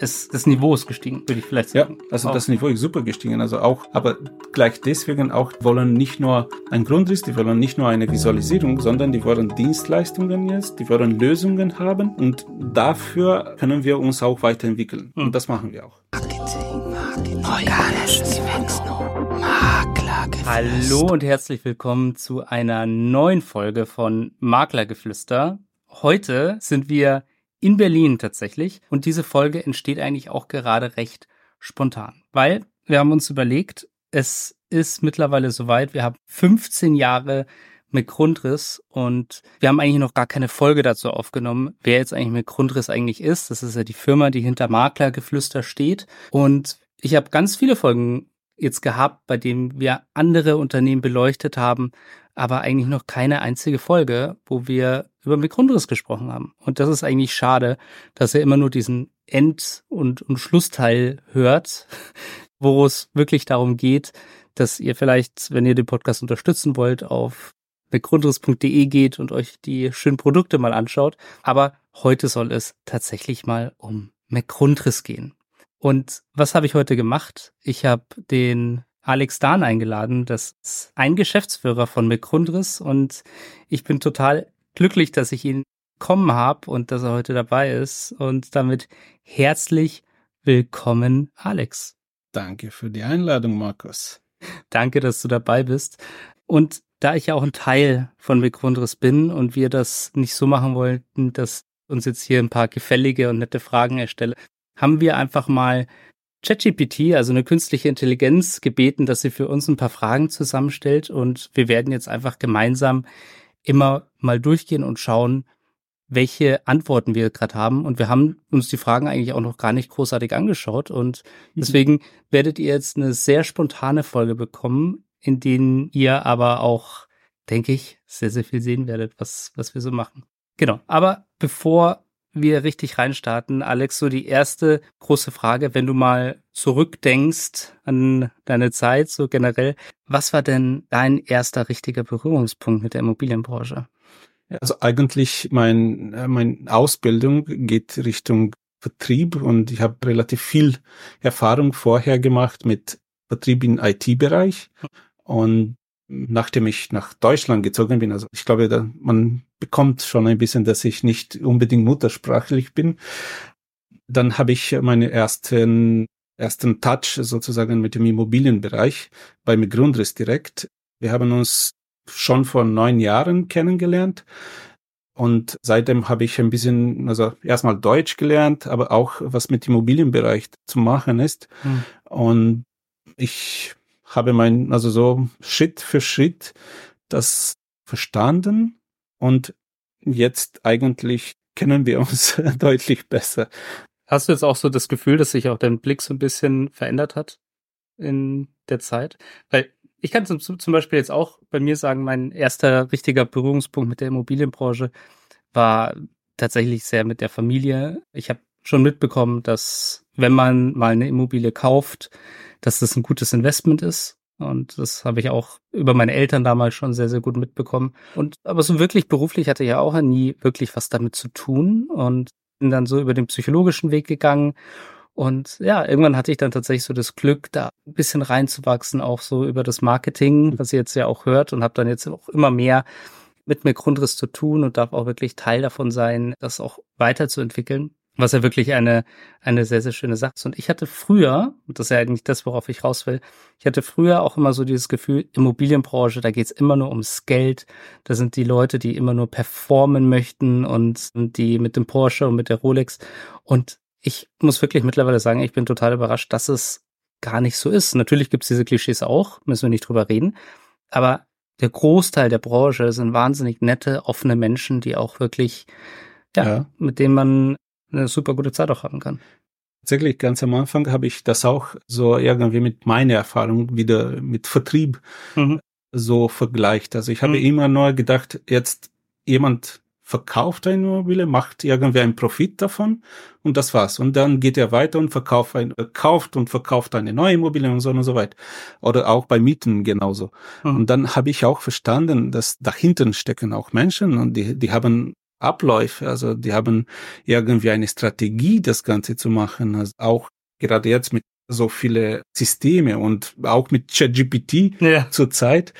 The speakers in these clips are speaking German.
es, das Niveau ist gestiegen, würde ich vielleicht sagen. Ja, also auch. das Niveau ist super gestiegen. Also auch, aber gleich deswegen auch wollen nicht nur ein Grundriss, die wollen nicht nur eine Visualisierung, sondern die wollen Dienstleistungen jetzt, die wollen Lösungen haben und dafür können wir uns auch weiterentwickeln. Mhm. Und das machen wir auch. Marketing, Marketing, Hallo und herzlich willkommen zu einer neuen Folge von Maklergeflüster. Heute sind wir in Berlin tatsächlich. Und diese Folge entsteht eigentlich auch gerade recht spontan, weil wir haben uns überlegt, es ist mittlerweile soweit, wir haben 15 Jahre mit Grundriss und wir haben eigentlich noch gar keine Folge dazu aufgenommen, wer jetzt eigentlich mit Grundriss eigentlich ist. Das ist ja die Firma, die hinter Maklergeflüster steht. Und ich habe ganz viele Folgen jetzt gehabt, bei denen wir andere Unternehmen beleuchtet haben, aber eigentlich noch keine einzige Folge, wo wir über Mikronriss gesprochen haben. Und das ist eigentlich schade, dass ihr immer nur diesen End- und, und Schlussteil hört, wo es wirklich darum geht, dass ihr vielleicht, wenn ihr den Podcast unterstützen wollt, auf begründriss.de geht und euch die schönen Produkte mal anschaut. Aber heute soll es tatsächlich mal um McGrundriss gehen. Und was habe ich heute gemacht? Ich habe den Alex Dahn eingeladen. Das ist ein Geschäftsführer von McGrundriss und ich bin total glücklich, dass ich ihn kommen habe und dass er heute dabei ist. Und damit herzlich willkommen, Alex. Danke für die Einladung, Markus. Danke, dass du dabei bist. Und da ich ja auch ein Teil von McGrundriss bin und wir das nicht so machen wollten, dass uns jetzt hier ein paar gefällige und nette Fragen erstelle, haben wir einfach mal ChatGPT, also eine künstliche Intelligenz, gebeten, dass sie für uns ein paar Fragen zusammenstellt und wir werden jetzt einfach gemeinsam immer mal durchgehen und schauen, welche Antworten wir gerade haben. Und wir haben uns die Fragen eigentlich auch noch gar nicht großartig angeschaut. Und mhm. deswegen werdet ihr jetzt eine sehr spontane Folge bekommen, in denen ihr aber auch, denke ich, sehr, sehr viel sehen werdet, was, was wir so machen. Genau. Aber bevor wir richtig reinstarten, Alex, so die erste große Frage, wenn du mal zurückdenkst an deine Zeit, so generell, was war denn dein erster richtiger Berührungspunkt mit der Immobilienbranche? Also eigentlich mein, äh, meine Ausbildung geht Richtung Vertrieb und ich habe relativ viel Erfahrung vorher gemacht mit Vertrieb im IT-Bereich. Und nachdem ich nach Deutschland gezogen bin, also ich glaube, da, man bekommt schon ein bisschen, dass ich nicht unbedingt muttersprachlich bin. Dann habe ich meine ersten, ersten Touch sozusagen mit dem Immobilienbereich bei Grundriss direkt. Wir haben uns schon vor neun Jahren kennengelernt. Und seitdem habe ich ein bisschen, also erstmal Deutsch gelernt, aber auch was mit Immobilienbereich zu machen ist. Hm. Und ich habe mein, also so Schritt für Schritt das verstanden und jetzt eigentlich kennen wir uns deutlich besser. Hast du jetzt auch so das Gefühl, dass sich auch dein Blick so ein bisschen verändert hat in der Zeit? Weil ich kann zum, zum Beispiel jetzt auch bei mir sagen, mein erster richtiger Berührungspunkt mit der Immobilienbranche war tatsächlich sehr mit der Familie. Ich habe schon mitbekommen, dass wenn man mal eine Immobilie kauft, dass das ein gutes Investment ist. Und das habe ich auch über meine Eltern damals schon sehr, sehr gut mitbekommen. Und aber so wirklich beruflich hatte ich ja auch nie wirklich was damit zu tun und bin dann so über den psychologischen Weg gegangen. Und ja, irgendwann hatte ich dann tatsächlich so das Glück, da ein bisschen reinzuwachsen, auch so über das Marketing, was ihr jetzt ja auch hört und habe dann jetzt auch immer mehr mit mir Grundriss zu tun und darf auch wirklich Teil davon sein, das auch weiterzuentwickeln was ja wirklich eine, eine sehr, sehr schöne Sache ist. Und ich hatte früher, und das ist ja eigentlich das, worauf ich raus will, ich hatte früher auch immer so dieses Gefühl, Immobilienbranche, da geht's immer nur ums Geld. Da sind die Leute, die immer nur performen möchten und die mit dem Porsche und mit der Rolex. Und ich muss wirklich mittlerweile sagen, ich bin total überrascht, dass es gar nicht so ist. Natürlich gibt's diese Klischees auch, müssen wir nicht drüber reden. Aber der Großteil der Branche sind wahnsinnig nette, offene Menschen, die auch wirklich, ja, ja. mit denen man eine super gute Zeit auch haben kann. Tatsächlich, ganz am Anfang habe ich das auch so irgendwie mit meiner Erfahrung wieder mit Vertrieb mhm. so vergleicht. Also ich habe mhm. immer nur gedacht, jetzt jemand verkauft eine Immobilie, macht irgendwie einen Profit davon und das war's. Und dann geht er weiter und verkauft ein, kauft und verkauft eine neue Immobilie und so und so weiter. Oder auch bei Mieten genauso. Mhm. Und dann habe ich auch verstanden, dass dahinter stecken auch Menschen und die, die haben Abläufe. Also die haben irgendwie eine Strategie, das Ganze zu machen. Also auch gerade jetzt mit so viele Systeme und auch mit ChatGPT ja. zurzeit,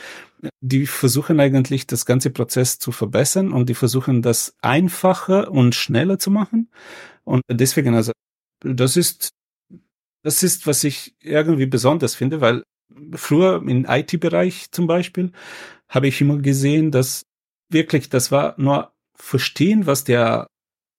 die versuchen eigentlich das ganze Prozess zu verbessern und die versuchen das einfacher und schneller zu machen. Und deswegen, also das ist, das ist, was ich irgendwie besonders finde, weil früher im IT-Bereich zum Beispiel habe ich immer gesehen, dass wirklich, das war nur verstehen, was der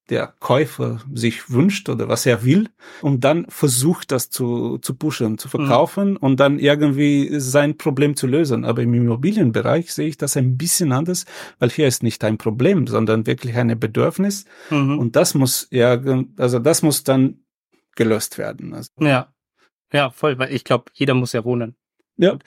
der Käufer sich wünscht oder was er will und dann versucht das zu, zu pushen, zu verkaufen mhm. und dann irgendwie sein Problem zu lösen. Aber im Immobilienbereich sehe ich das ein bisschen anders, weil hier ist nicht ein Problem, sondern wirklich ein Bedürfnis mhm. und das muss ja, also das muss dann gelöst werden. Also. Ja, ja, voll, weil ich glaube, jeder muss ja wohnen. Ja.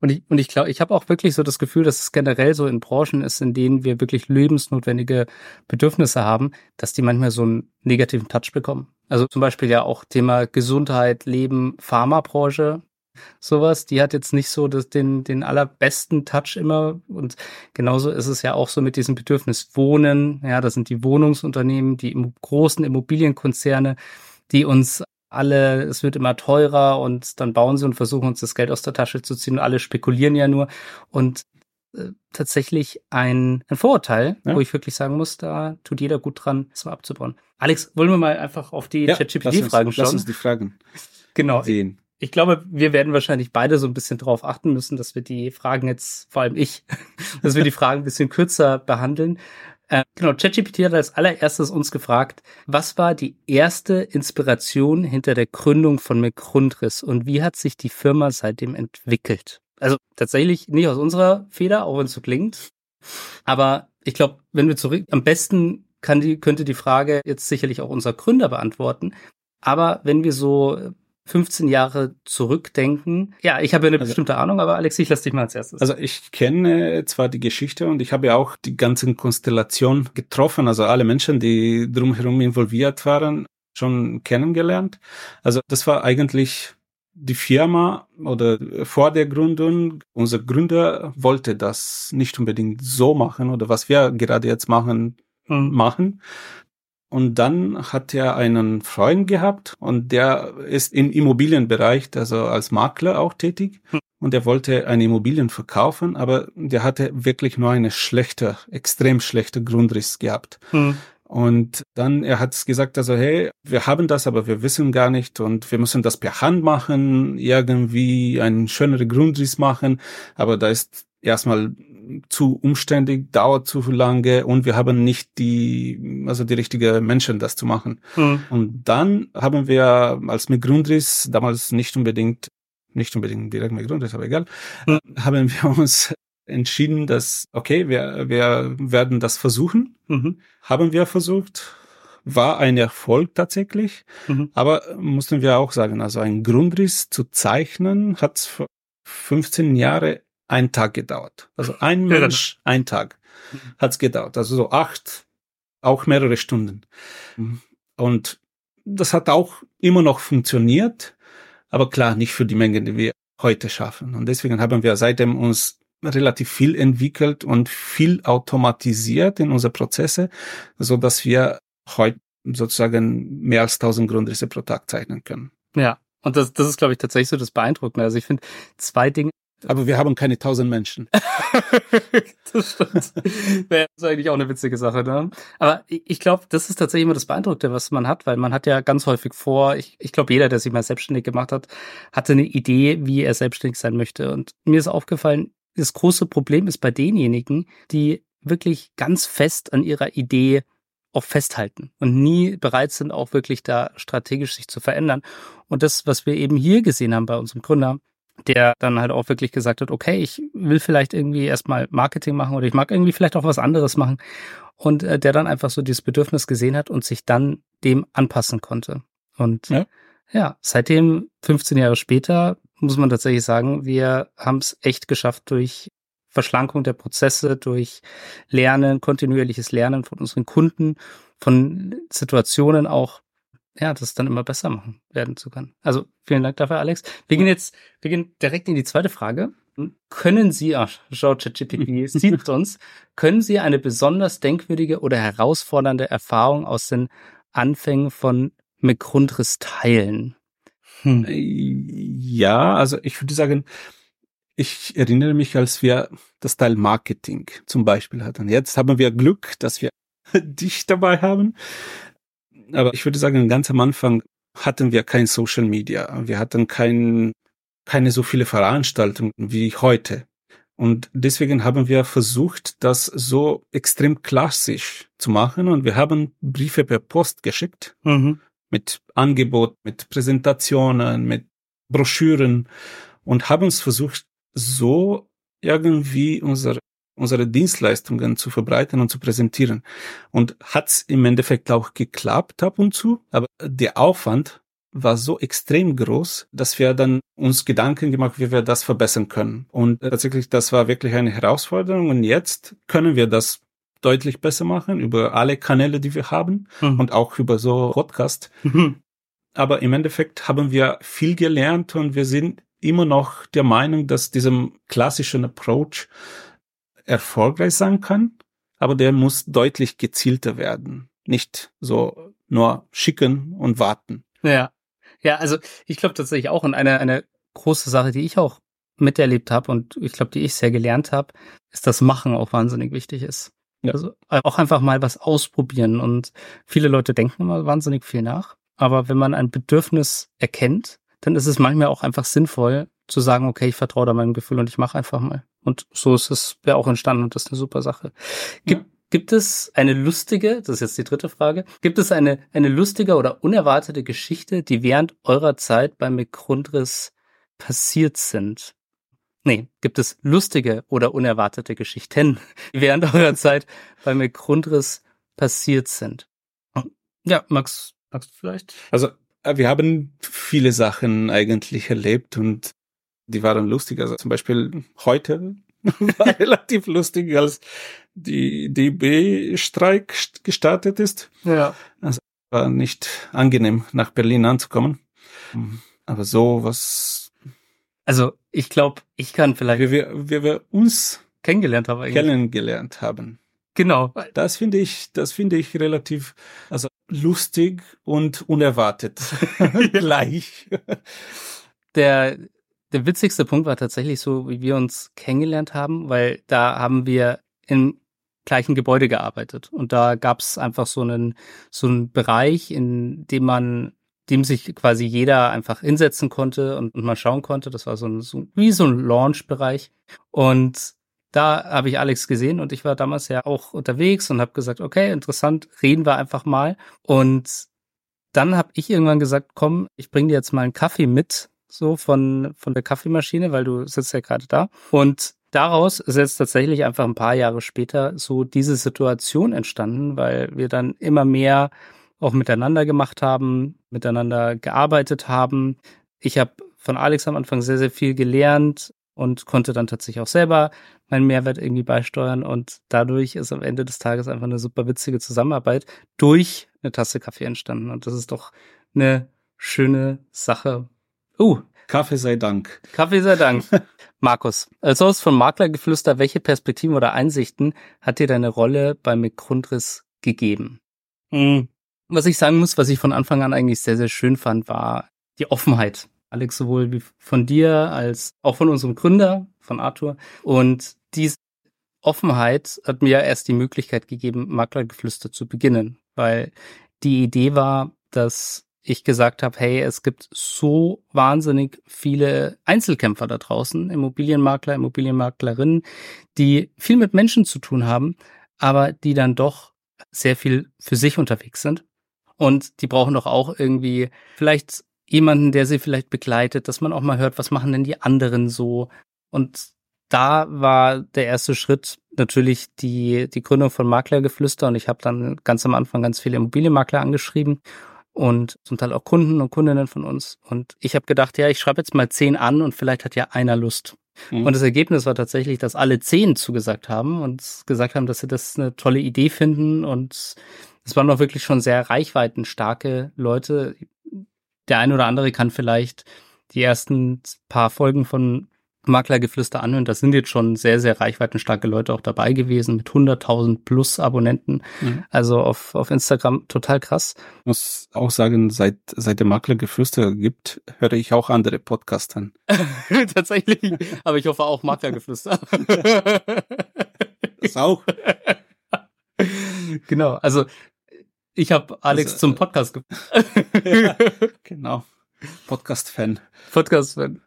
Und ich, und ich glaube, ich habe auch wirklich so das Gefühl, dass es generell so in Branchen ist, in denen wir wirklich lebensnotwendige Bedürfnisse haben, dass die manchmal so einen negativen Touch bekommen. Also zum Beispiel ja auch Thema Gesundheit, Leben, Pharmabranche, sowas, die hat jetzt nicht so das, den, den allerbesten Touch immer. Und genauso ist es ja auch so mit diesem Bedürfnis Wohnen. Ja, das sind die Wohnungsunternehmen, die großen Immobilienkonzerne, die uns alle, es wird immer teurer und dann bauen sie und versuchen uns das Geld aus der Tasche zu ziehen. Alle spekulieren ja nur. Und äh, tatsächlich ein, ein Vorurteil, ja. wo ich wirklich sagen muss, da tut jeder gut dran, es mal abzubauen. Alex, wollen wir mal einfach auf die ja, ChatGPT-Fragen schauen? Lass uns die Fragen genau. sehen. Ich glaube, wir werden wahrscheinlich beide so ein bisschen darauf achten müssen, dass wir die Fragen jetzt, vor allem ich, dass wir die Fragen ein bisschen kürzer behandeln, äh, genau, ChatGPT hat als allererstes uns gefragt, was war die erste Inspiration hinter der Gründung von McGrundriss und wie hat sich die Firma seitdem entwickelt? Also tatsächlich nicht aus unserer Feder, auch wenn es so klingt. Aber ich glaube, wenn wir zurück, am besten kann die, könnte die Frage jetzt sicherlich auch unser Gründer beantworten. Aber wenn wir so 15 Jahre zurückdenken. Ja, ich habe ja eine also, bestimmte Ahnung, aber Alex, ich lasse dich mal als erstes. Also ich kenne zwar die Geschichte und ich habe ja auch die ganzen Konstellationen getroffen, also alle Menschen, die drumherum involviert waren, schon kennengelernt. Also das war eigentlich die Firma oder vor der Gründung, unser Gründer wollte das nicht unbedingt so machen oder was wir gerade jetzt machen, mhm. machen, und dann hat er einen Freund gehabt und der ist im Immobilienbereich, also als Makler auch tätig. Hm. Und er wollte eine Immobilien verkaufen, aber der hatte wirklich nur eine schlechte, extrem schlechte Grundriss gehabt. Hm. Und dann, er hat gesagt, also, hey, wir haben das, aber wir wissen gar nicht und wir müssen das per Hand machen, irgendwie einen schöneren Grundriss machen, aber da ist erstmal zu umständlich, dauert zu lange und wir haben nicht die, also die richtige Menschen, das zu machen. Mhm. Und dann haben wir als mit Grundriss damals nicht unbedingt, nicht unbedingt direkt mit Grundriss, aber egal, mhm. haben wir uns entschieden, dass, okay, wir, wir werden das versuchen. Mhm. Haben wir versucht, war ein Erfolg tatsächlich. Mhm. Aber mussten wir auch sagen, also ein Grundriss zu zeichnen hat 15 Jahre ein Tag gedauert. Also ein Mensch, ein Tag hat's gedauert. Also so acht, auch mehrere Stunden. Und das hat auch immer noch funktioniert, aber klar, nicht für die Menge, die wir heute schaffen. Und deswegen haben wir seitdem uns relativ viel entwickelt und viel automatisiert in unsere Prozesse, so dass wir heute sozusagen mehr als 1000 Grundrisse pro Tag zeichnen können. Ja, und das, das ist, glaube ich, tatsächlich so das Beeindruckende. Also ich finde zwei Dinge aber wir haben keine tausend Menschen. das stimmt. Wäre eigentlich auch eine witzige Sache, ne? Aber ich glaube, das ist tatsächlich immer das Beeindruckte, was man hat, weil man hat ja ganz häufig vor, ich, ich glaube, jeder, der sich mal selbstständig gemacht hat, hatte eine Idee, wie er selbstständig sein möchte. Und mir ist aufgefallen, das große Problem ist bei denjenigen, die wirklich ganz fest an ihrer Idee auch festhalten und nie bereit sind, auch wirklich da strategisch sich zu verändern. Und das, was wir eben hier gesehen haben bei unserem Gründer, der dann halt auch wirklich gesagt hat, okay, ich will vielleicht irgendwie erstmal Marketing machen oder ich mag irgendwie vielleicht auch was anderes machen. Und äh, der dann einfach so dieses Bedürfnis gesehen hat und sich dann dem anpassen konnte. Und ja, ja seitdem, 15 Jahre später, muss man tatsächlich sagen, wir haben es echt geschafft durch Verschlankung der Prozesse, durch Lernen, kontinuierliches Lernen von unseren Kunden, von Situationen auch ja, das dann immer besser machen werden zu können. Also vielen Dank dafür, Alex. Wir gehen jetzt, wir gehen direkt in die zweite Frage. können Sie, ach, schau, ChatGPT sieht uns, können Sie eine besonders denkwürdige oder herausfordernde Erfahrung aus den Anfängen von McGrundriss teilen? Hm. Ja, also ich würde sagen, ich erinnere mich, als wir das Teil Marketing zum Beispiel hatten. Jetzt haben wir Glück, dass wir dich dabei haben. Aber ich würde sagen, ganz am Anfang hatten wir kein Social Media. Wir hatten kein, keine so viele Veranstaltungen wie heute. Und deswegen haben wir versucht, das so extrem klassisch zu machen. Und wir haben Briefe per Post geschickt. Mhm. Mit Angebot, mit Präsentationen, mit Broschüren und haben es versucht, so irgendwie unsere unsere Dienstleistungen zu verbreiten und zu präsentieren. Und hat's im Endeffekt auch geklappt ab und zu, aber der Aufwand war so extrem groß, dass wir dann uns Gedanken gemacht, wie wir das verbessern können. Und tatsächlich, das war wirklich eine Herausforderung. Und jetzt können wir das deutlich besser machen über alle Kanäle, die wir haben mhm. und auch über so Podcast. Mhm. Aber im Endeffekt haben wir viel gelernt und wir sind immer noch der Meinung, dass diesem klassischen Approach erfolgreich sein kann, aber der muss deutlich gezielter werden. Nicht so nur schicken und warten. Ja. Ja, also ich glaube tatsächlich auch und eine, eine große Sache, die ich auch miterlebt habe und ich glaube, die ich sehr gelernt habe, ist, dass Machen auch wahnsinnig wichtig ist. Ja. Also auch einfach mal was ausprobieren und viele Leute denken immer wahnsinnig viel nach. Aber wenn man ein Bedürfnis erkennt, dann ist es manchmal auch einfach sinnvoll zu sagen, okay, ich vertraue da meinem Gefühl und ich mache einfach mal. Und so ist es ja auch entstanden und das ist eine super Sache. Gibt, ja. gibt es eine lustige, das ist jetzt die dritte Frage, gibt es eine, eine lustige oder unerwartete Geschichte, die während eurer Zeit beim McGrundriss passiert sind? Nee, gibt es lustige oder unerwartete Geschichten, die während eurer Zeit beim McGrundriss passiert sind? Ja, Max, Max vielleicht? Also, äh, wir haben viele Sachen eigentlich erlebt und die waren lustig. Also zum Beispiel heute war relativ lustig, als die DB-Streik gestartet ist. Ja. Also war nicht angenehm, nach Berlin anzukommen. Aber so was. Also ich glaube, ich kann vielleicht. Wie wir, wie wir uns kennengelernt haben. Eigentlich. Kennengelernt haben. Genau. Das finde ich, das finde ich relativ, also lustig und unerwartet gleich. Der der witzigste Punkt war tatsächlich so, wie wir uns kennengelernt haben, weil da haben wir im gleichen Gebäude gearbeitet und da gab es einfach so einen so einen Bereich, in dem man dem sich quasi jeder einfach hinsetzen konnte und, und mal schauen konnte. Das war so, ein, so wie so ein Launch-Bereich. Und da habe ich Alex gesehen und ich war damals ja auch unterwegs und habe gesagt, okay, interessant, reden wir einfach mal. Und dann habe ich irgendwann gesagt, komm, ich bring dir jetzt mal einen Kaffee mit so von, von der Kaffeemaschine, weil du sitzt ja gerade da. Und daraus ist jetzt tatsächlich einfach ein paar Jahre später so diese Situation entstanden, weil wir dann immer mehr auch miteinander gemacht haben, miteinander gearbeitet haben. Ich habe von Alex am Anfang sehr, sehr viel gelernt und konnte dann tatsächlich auch selber meinen Mehrwert irgendwie beisteuern. Und dadurch ist am Ende des Tages einfach eine super witzige Zusammenarbeit durch eine Tasse Kaffee entstanden. Und das ist doch eine schöne Sache, Uh. Kaffee sei Dank. Kaffee sei Dank. Markus, als Host von Maklergeflüster, welche Perspektiven oder Einsichten hat dir deine Rolle beim McGrundriss gegeben? Mhm. Was ich sagen muss, was ich von Anfang an eigentlich sehr, sehr schön fand, war die Offenheit. Alex, sowohl wie von dir als auch von unserem Gründer, von Arthur. Und diese Offenheit hat mir erst die Möglichkeit gegeben, Maklergeflüster zu beginnen, weil die Idee war, dass ich gesagt habe, hey, es gibt so wahnsinnig viele Einzelkämpfer da draußen, Immobilienmakler, Immobilienmaklerinnen, die viel mit Menschen zu tun haben, aber die dann doch sehr viel für sich unterwegs sind. Und die brauchen doch auch irgendwie vielleicht jemanden, der sie vielleicht begleitet, dass man auch mal hört, was machen denn die anderen so. Und da war der erste Schritt natürlich die, die Gründung von Maklergeflüster und ich habe dann ganz am Anfang ganz viele Immobilienmakler angeschrieben und zum Teil auch Kunden und Kundinnen von uns. Und ich habe gedacht, ja, ich schreibe jetzt mal zehn an und vielleicht hat ja einer Lust. Mhm. Und das Ergebnis war tatsächlich, dass alle zehn zugesagt haben und gesagt haben, dass sie das eine tolle Idee finden. Und es waren doch wirklich schon sehr reichweitenstarke Leute. Der eine oder andere kann vielleicht die ersten paar Folgen von Maklergeflüster anhören, da sind jetzt schon sehr, sehr reichweitenstarke Leute auch dabei gewesen mit 100.000 plus Abonnenten. Mhm. Also auf, auf Instagram total krass. Ich muss auch sagen, seit, seit der Maklergeflüster gibt, höre ich auch andere Podcasts an. Tatsächlich, aber ich hoffe auch Maklergeflüster. das auch. genau, also ich habe Alex das, zum Podcast ge Genau. Podcast-Fan. Podcast-Fan.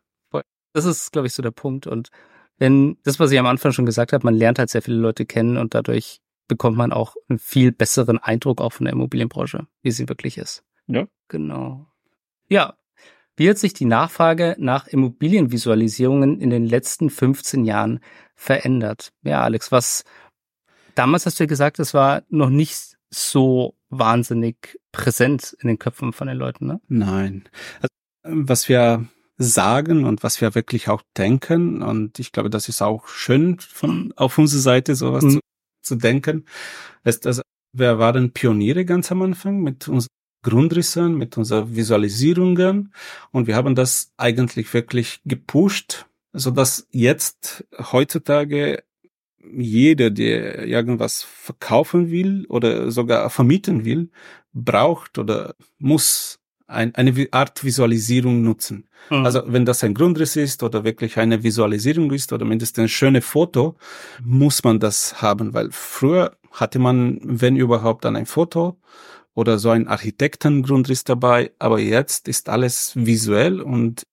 Das ist, glaube ich, so der Punkt. Und wenn das, was ich am Anfang schon gesagt habe, man lernt halt sehr viele Leute kennen und dadurch bekommt man auch einen viel besseren Eindruck auch von der Immobilienbranche, wie sie wirklich ist. Ja. Genau. Ja. Wie hat sich die Nachfrage nach Immobilienvisualisierungen in den letzten 15 Jahren verändert? Ja, Alex, was damals hast du ja gesagt, es war noch nicht so wahnsinnig präsent in den Köpfen von den Leuten, ne? Nein. Also, was wir sagen und was wir wirklich auch denken. Und ich glaube, das ist auch schön von auf unserer Seite sowas mhm. zu, zu denken. Ist, also, wir waren Pioniere ganz am Anfang mit unseren Grundrissen, mit unseren Visualisierungen und wir haben das eigentlich wirklich gepusht, so dass jetzt heutzutage jeder, der irgendwas verkaufen will oder sogar vermieten will, braucht oder muss ein, eine Art Visualisierung nutzen. Mhm. Also wenn das ein Grundriss ist oder wirklich eine Visualisierung ist oder mindestens ein schönes Foto, muss man das haben, weil früher hatte man, wenn überhaupt, dann ein Foto oder so ein Architektengrundriss dabei, aber jetzt ist alles visuell und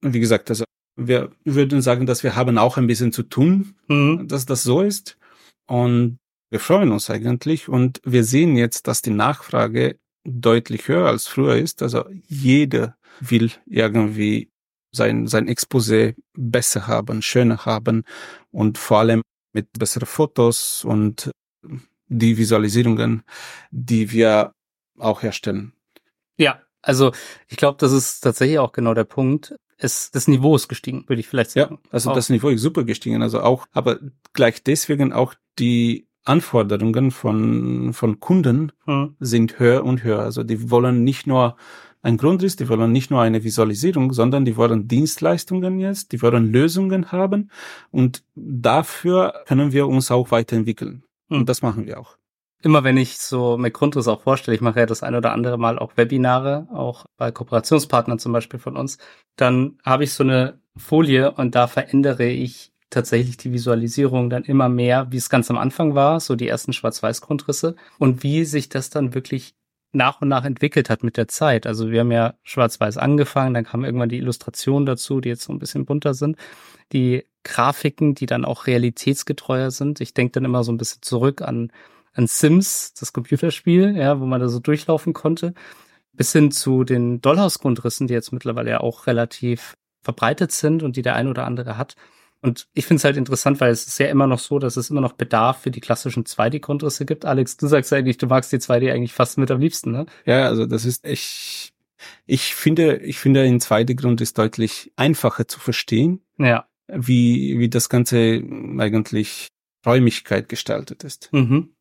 wie gesagt, also wir würden sagen, dass wir haben auch ein bisschen zu tun, mhm. dass das so ist und wir freuen uns eigentlich und wir sehen jetzt, dass die Nachfrage deutlich höher als früher ist. Also jeder will irgendwie sein, sein Exposé besser haben, schöner haben und vor allem mit besseren Fotos und die Visualisierungen, die wir auch herstellen. Ja, also ich glaube, das ist tatsächlich auch genau der Punkt. Es, das Niveau ist gestiegen, würde ich vielleicht sagen. Ja, also auch. das Niveau ist super gestiegen. Also auch, aber gleich deswegen auch die Anforderungen von, von Kunden hm. sind höher und höher. Also die wollen nicht nur ein Grundriss, die wollen nicht nur eine Visualisierung, sondern die wollen Dienstleistungen jetzt, die wollen Lösungen haben und dafür können wir uns auch weiterentwickeln. Hm. Und das machen wir auch. Immer wenn ich so mit Grundriss auch vorstelle, ich mache ja das ein oder andere Mal auch Webinare, auch bei Kooperationspartnern zum Beispiel von uns, dann habe ich so eine Folie und da verändere ich tatsächlich die Visualisierung dann immer mehr, wie es ganz am Anfang war, so die ersten Schwarz-Weiß-Grundrisse und wie sich das dann wirklich nach und nach entwickelt hat mit der Zeit. Also wir haben ja schwarz-weiß angefangen, dann kamen irgendwann die Illustrationen dazu, die jetzt so ein bisschen bunter sind. Die Grafiken, die dann auch realitätsgetreuer sind. Ich denke dann immer so ein bisschen zurück an, an Sims, das Computerspiel, ja, wo man da so durchlaufen konnte. Bis hin zu den Dollhaus-Grundrissen, die jetzt mittlerweile ja auch relativ verbreitet sind und die der ein oder andere hat. Und ich finde es halt interessant, weil es ist ja immer noch so, dass es immer noch Bedarf für die klassischen 2D-Grundrisse gibt. Alex, du sagst eigentlich, du magst die 2D eigentlich fast mit am liebsten, ne? Ja, also das ist echt, ich finde, ich finde, in 2D-Grund ist deutlich einfacher zu verstehen. Ja. Wie, wie das Ganze eigentlich Räumigkeit gestaltet ist. Mhm.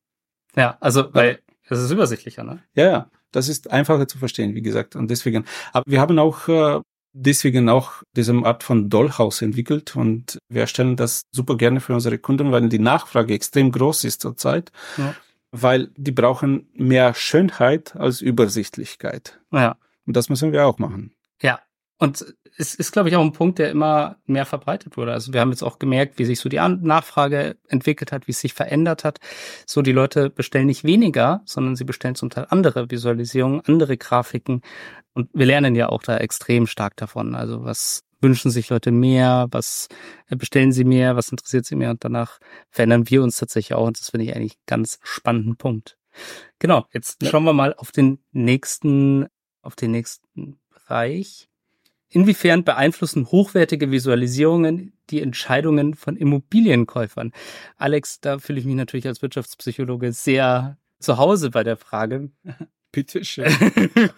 Ja, also, weil es ist übersichtlicher, ne? Ja, ja. Das ist einfacher zu verstehen, wie gesagt. Und deswegen, aber wir haben auch äh, deswegen auch diese Art von Dollhaus entwickelt und wir stellen das super gerne für unsere Kunden, weil die Nachfrage extrem groß ist zurzeit, ja. weil die brauchen mehr Schönheit als Übersichtlichkeit. Ja. Und das müssen wir auch machen. Ja. Und es ist, glaube ich, auch ein Punkt, der immer mehr verbreitet wurde. Also wir haben jetzt auch gemerkt, wie sich so die Nachfrage entwickelt hat, wie es sich verändert hat. So, die Leute bestellen nicht weniger, sondern sie bestellen zum Teil andere Visualisierungen, andere Grafiken. Und wir lernen ja auch da extrem stark davon. Also was wünschen sich Leute mehr, was bestellen sie mehr, was interessiert sie mehr und danach verändern wir uns tatsächlich auch und das finde ich eigentlich einen ganz spannenden Punkt. Genau, jetzt schauen wir mal auf den nächsten, auf den nächsten Bereich. Inwiefern beeinflussen hochwertige Visualisierungen die Entscheidungen von Immobilienkäufern? Alex, da fühle ich mich natürlich als Wirtschaftspsychologe sehr zu Hause bei der Frage. Bitte schön.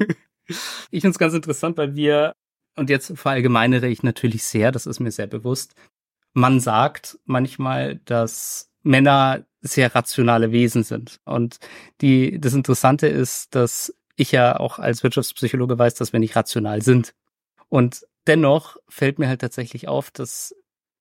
Ich finde es ganz interessant, weil wir, und jetzt verallgemeinere ich natürlich sehr, das ist mir sehr bewusst, man sagt manchmal, dass Männer sehr rationale Wesen sind. Und die, das Interessante ist, dass ich ja auch als Wirtschaftspsychologe weiß, dass wir nicht rational sind. Und dennoch fällt mir halt tatsächlich auf, dass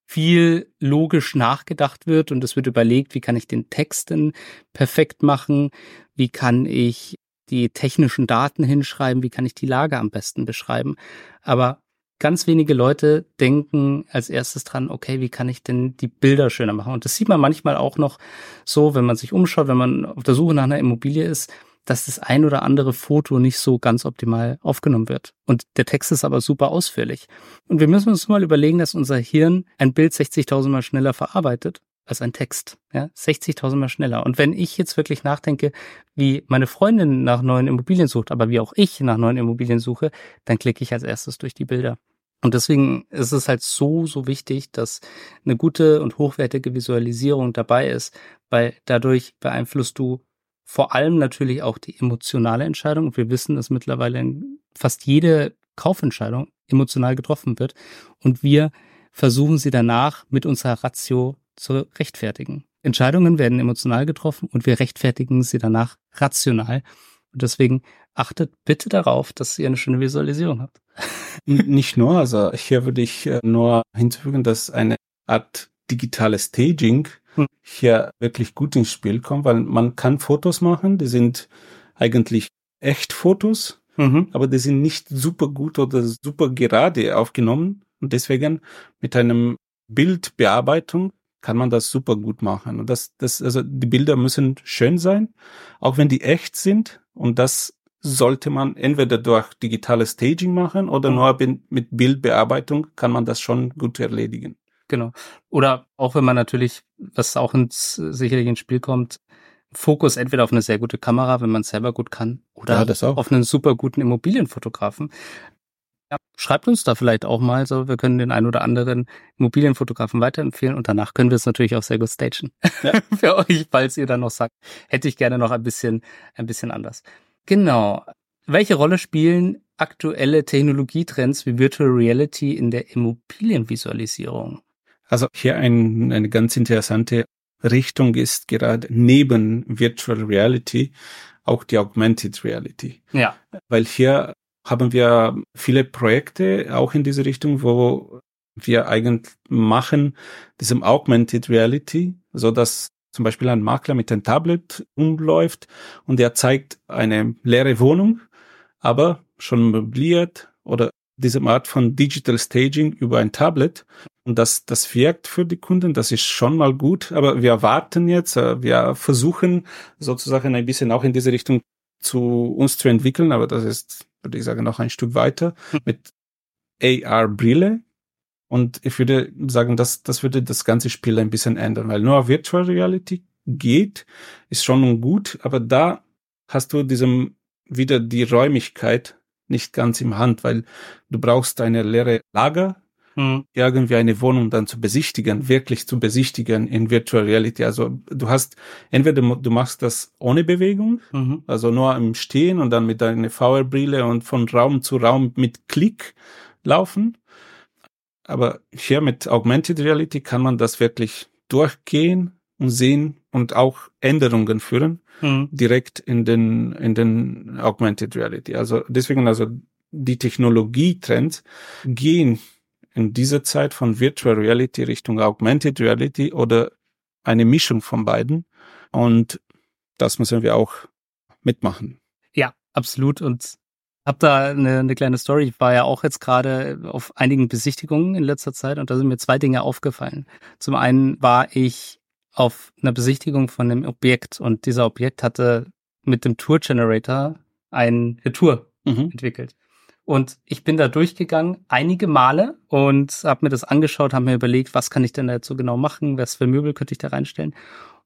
viel logisch nachgedacht wird und es wird überlegt, wie kann ich den Text denn perfekt machen, wie kann ich die technischen Daten hinschreiben, wie kann ich die Lage am besten beschreiben. Aber ganz wenige Leute denken als erstes dran, okay, wie kann ich denn die Bilder schöner machen? Und das sieht man manchmal auch noch so, wenn man sich umschaut, wenn man auf der Suche nach einer Immobilie ist, dass das ein oder andere Foto nicht so ganz optimal aufgenommen wird. Und der Text ist aber super ausführlich. Und wir müssen uns mal überlegen, dass unser Hirn ein Bild 60.000 Mal schneller verarbeitet als ein Text. Ja, 60.000 Mal schneller. Und wenn ich jetzt wirklich nachdenke, wie meine Freundin nach neuen Immobilien sucht, aber wie auch ich nach neuen Immobilien suche, dann klicke ich als erstes durch die Bilder. Und deswegen ist es halt so, so wichtig, dass eine gute und hochwertige Visualisierung dabei ist, weil dadurch beeinflusst du vor allem natürlich auch die emotionale Entscheidung. Und wir wissen, dass mittlerweile fast jede Kaufentscheidung emotional getroffen wird. Und wir versuchen sie danach mit unserer Ratio zu rechtfertigen. Entscheidungen werden emotional getroffen und wir rechtfertigen sie danach rational. Und deswegen achtet bitte darauf, dass ihr eine schöne Visualisierung habt. Nicht nur, also hier würde ich äh, nur hinzufügen, dass eine Art digitales Staging hm. hier wirklich gut ins Spiel kommt, weil man kann Fotos machen, die sind eigentlich echt Fotos, mhm. aber die sind nicht super gut oder super gerade aufgenommen und deswegen mit einem Bildbearbeitung kann man das super gut machen. Und das, das, also die Bilder müssen schön sein, auch wenn die echt sind. Und das sollte man entweder durch digitales Staging machen oder mhm. nur mit Bildbearbeitung kann man das schon gut erledigen. Genau. Oder auch wenn man natürlich, was auch ins, sicherlich ins Spiel kommt, Fokus entweder auf eine sehr gute Kamera, wenn man es selber gut kann, oder ja, auf einen super guten Immobilienfotografen. Ja, schreibt uns da vielleicht auch mal so, wir können den einen oder anderen Immobilienfotografen weiterempfehlen und danach können wir es natürlich auch sehr gut stagen. Ja. Für euch, falls ihr dann noch sagt, hätte ich gerne noch ein bisschen, ein bisschen anders. Genau. Welche Rolle spielen aktuelle Technologietrends wie Virtual Reality in der Immobilienvisualisierung? Also hier ein, eine ganz interessante Richtung ist gerade neben Virtual Reality auch die Augmented Reality. Ja. Weil hier haben wir viele Projekte auch in diese Richtung, wo wir eigentlich machen diesem Augmented Reality, so dass zum Beispiel ein Makler mit einem Tablet umläuft und er zeigt eine leere Wohnung, aber schon möbliert oder diese Art von Digital Staging über ein Tablet. Und das, das wirkt für die Kunden, das ist schon mal gut, aber wir warten jetzt, äh, wir versuchen sozusagen ein bisschen auch in diese Richtung zu uns zu entwickeln, aber das ist, würde ich sagen, noch ein Stück weiter hm. mit AR-Brille. Und ich würde sagen, das, das würde das ganze Spiel ein bisschen ändern, weil nur Virtual Reality geht, ist schon gut, aber da hast du diesem wieder die Räumlichkeit nicht ganz im Hand, weil du brauchst eine leere Lager, hm. irgendwie eine Wohnung dann zu besichtigen, wirklich zu besichtigen in Virtual Reality. Also du hast entweder du machst das ohne Bewegung, mhm. also nur im Stehen und dann mit deiner VR-Brille und von Raum zu Raum mit Klick laufen. Aber hier mit Augmented Reality kann man das wirklich durchgehen und sehen und auch Änderungen führen mhm. direkt in den in den Augmented Reality. Also deswegen also die Technologietrends gehen in dieser Zeit von Virtual Reality Richtung Augmented Reality oder eine Mischung von beiden und das müssen wir auch mitmachen. Ja, absolut und hab da eine, eine kleine Story. Ich war ja auch jetzt gerade auf einigen Besichtigungen in letzter Zeit und da sind mir zwei Dinge aufgefallen. Zum einen war ich auf einer Besichtigung von einem Objekt und dieser Objekt hatte mit dem Tour Generator eine Tour mhm. entwickelt. Und ich bin da durchgegangen einige Male und habe mir das angeschaut, habe mir überlegt, was kann ich denn dazu genau machen, was für Möbel könnte ich da reinstellen.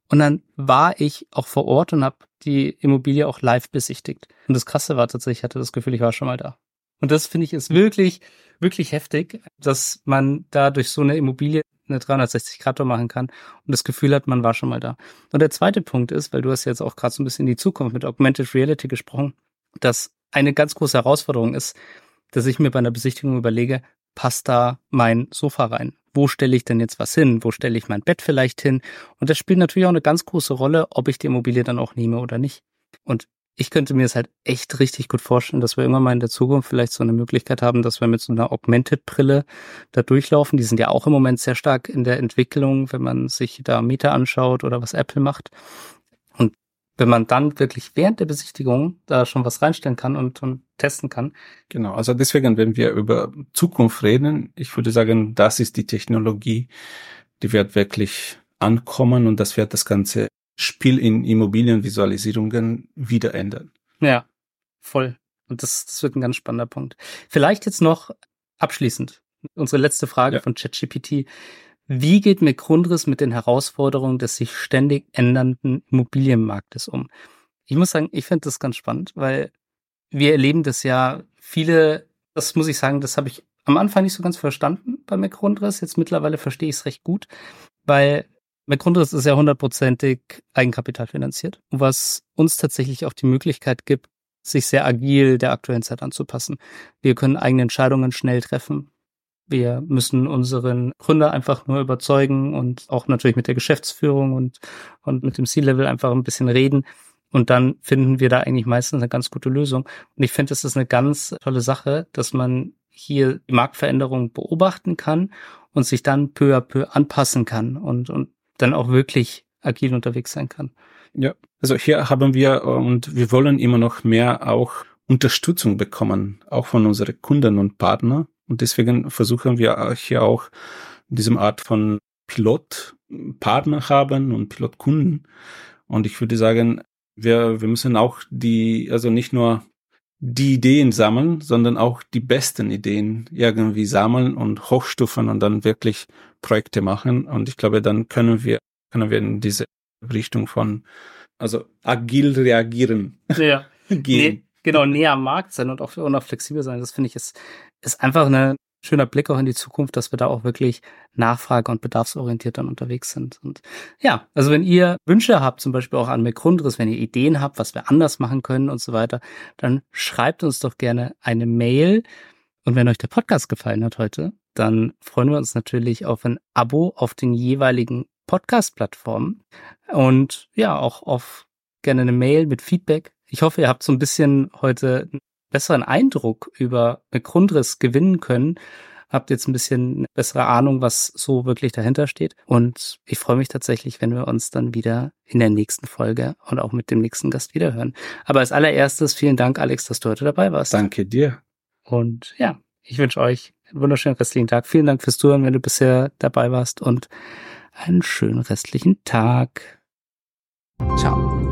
Und dann war ich auch vor Ort und habe die Immobilie auch live besichtigt. Und das Krasse war tatsächlich, ich hatte das Gefühl, ich war schon mal da. Und das finde ich ist wirklich, wirklich heftig, dass man da durch so eine Immobilie eine 360 Grad Tour machen kann und das Gefühl hat, man war schon mal da. Und der zweite Punkt ist, weil du hast jetzt auch gerade so ein bisschen in die Zukunft mit Augmented Reality gesprochen, dass eine ganz große Herausforderung ist, dass ich mir bei einer Besichtigung überlege, passt da mein Sofa rein? Wo stelle ich denn jetzt was hin? Wo stelle ich mein Bett vielleicht hin? Und das spielt natürlich auch eine ganz große Rolle, ob ich die Immobilie dann auch nehme oder nicht. Und ich könnte mir es halt echt richtig gut vorstellen, dass wir irgendwann mal in der Zukunft vielleicht so eine Möglichkeit haben, dass wir mit so einer Augmented-Brille da durchlaufen. Die sind ja auch im Moment sehr stark in der Entwicklung, wenn man sich da Meta anschaut oder was Apple macht. Wenn man dann wirklich während der Besichtigung da schon was reinstellen kann und, und testen kann. Genau, also deswegen, wenn wir über Zukunft reden, ich würde sagen, das ist die Technologie, die wird wirklich ankommen und das wird das ganze Spiel in Immobilienvisualisierungen wieder ändern. Ja, voll. Und das, das wird ein ganz spannender Punkt. Vielleicht jetzt noch abschließend unsere letzte Frage ja. von ChatGPT. Wie geht mit Grundriss mit den Herausforderungen des sich ständig ändernden Immobilienmarktes um? Ich muss sagen, ich finde das ganz spannend, weil wir erleben das ja viele, das muss ich sagen, das habe ich am Anfang nicht so ganz verstanden bei McGrundriss. Jetzt mittlerweile verstehe ich es recht gut, weil McGrundriss ist ja hundertprozentig Eigenkapital finanziert, was uns tatsächlich auch die Möglichkeit gibt, sich sehr agil der aktuellen Zeit anzupassen. Wir können eigene Entscheidungen schnell treffen. Wir müssen unseren Gründer einfach nur überzeugen und auch natürlich mit der Geschäftsführung und, und mit dem C-Level einfach ein bisschen reden. Und dann finden wir da eigentlich meistens eine ganz gute Lösung. Und ich finde, es ist eine ganz tolle Sache, dass man hier die Marktveränderung beobachten kann und sich dann peu à peu anpassen kann und, und dann auch wirklich agil unterwegs sein kann. Ja, also hier haben wir und wir wollen immer noch mehr auch Unterstützung bekommen, auch von unseren Kunden und Partnern. Und deswegen versuchen wir hier auch diesem Art von Pilotpartner haben und Pilotkunden. Und ich würde sagen, wir, wir müssen auch die, also nicht nur die Ideen sammeln, sondern auch die besten Ideen irgendwie sammeln und hochstufen und dann wirklich Projekte machen. Und ich glaube, dann können wir, können wir in diese Richtung von, also agil reagieren. Ja. gehen. Nee, genau, näher am Markt sein und auch, und auch flexibel sein. Das finde ich ist, ist einfach eine, schöner Blick auch in die Zukunft, dass wir da auch wirklich nachfrage- und bedarfsorientiert dann unterwegs sind. Und ja, also wenn ihr Wünsche habt, zum Beispiel auch an McGrundriss, wenn ihr Ideen habt, was wir anders machen können und so weiter, dann schreibt uns doch gerne eine Mail. Und wenn euch der Podcast gefallen hat heute, dann freuen wir uns natürlich auf ein Abo auf den jeweiligen Podcast-Plattformen und ja, auch auf gerne eine Mail mit Feedback. Ich hoffe, ihr habt so ein bisschen heute besseren Eindruck über Grundriss gewinnen können, habt jetzt ein bisschen bessere Ahnung, was so wirklich dahinter steht. Und ich freue mich tatsächlich, wenn wir uns dann wieder in der nächsten Folge und auch mit dem nächsten Gast wiederhören. Aber als allererstes vielen Dank, Alex, dass du heute dabei warst. Danke dir. Und ja, ich wünsche euch einen wunderschönen restlichen Tag. Vielen Dank fürs Zuhören, wenn du bisher dabei warst und einen schönen restlichen Tag. Ciao.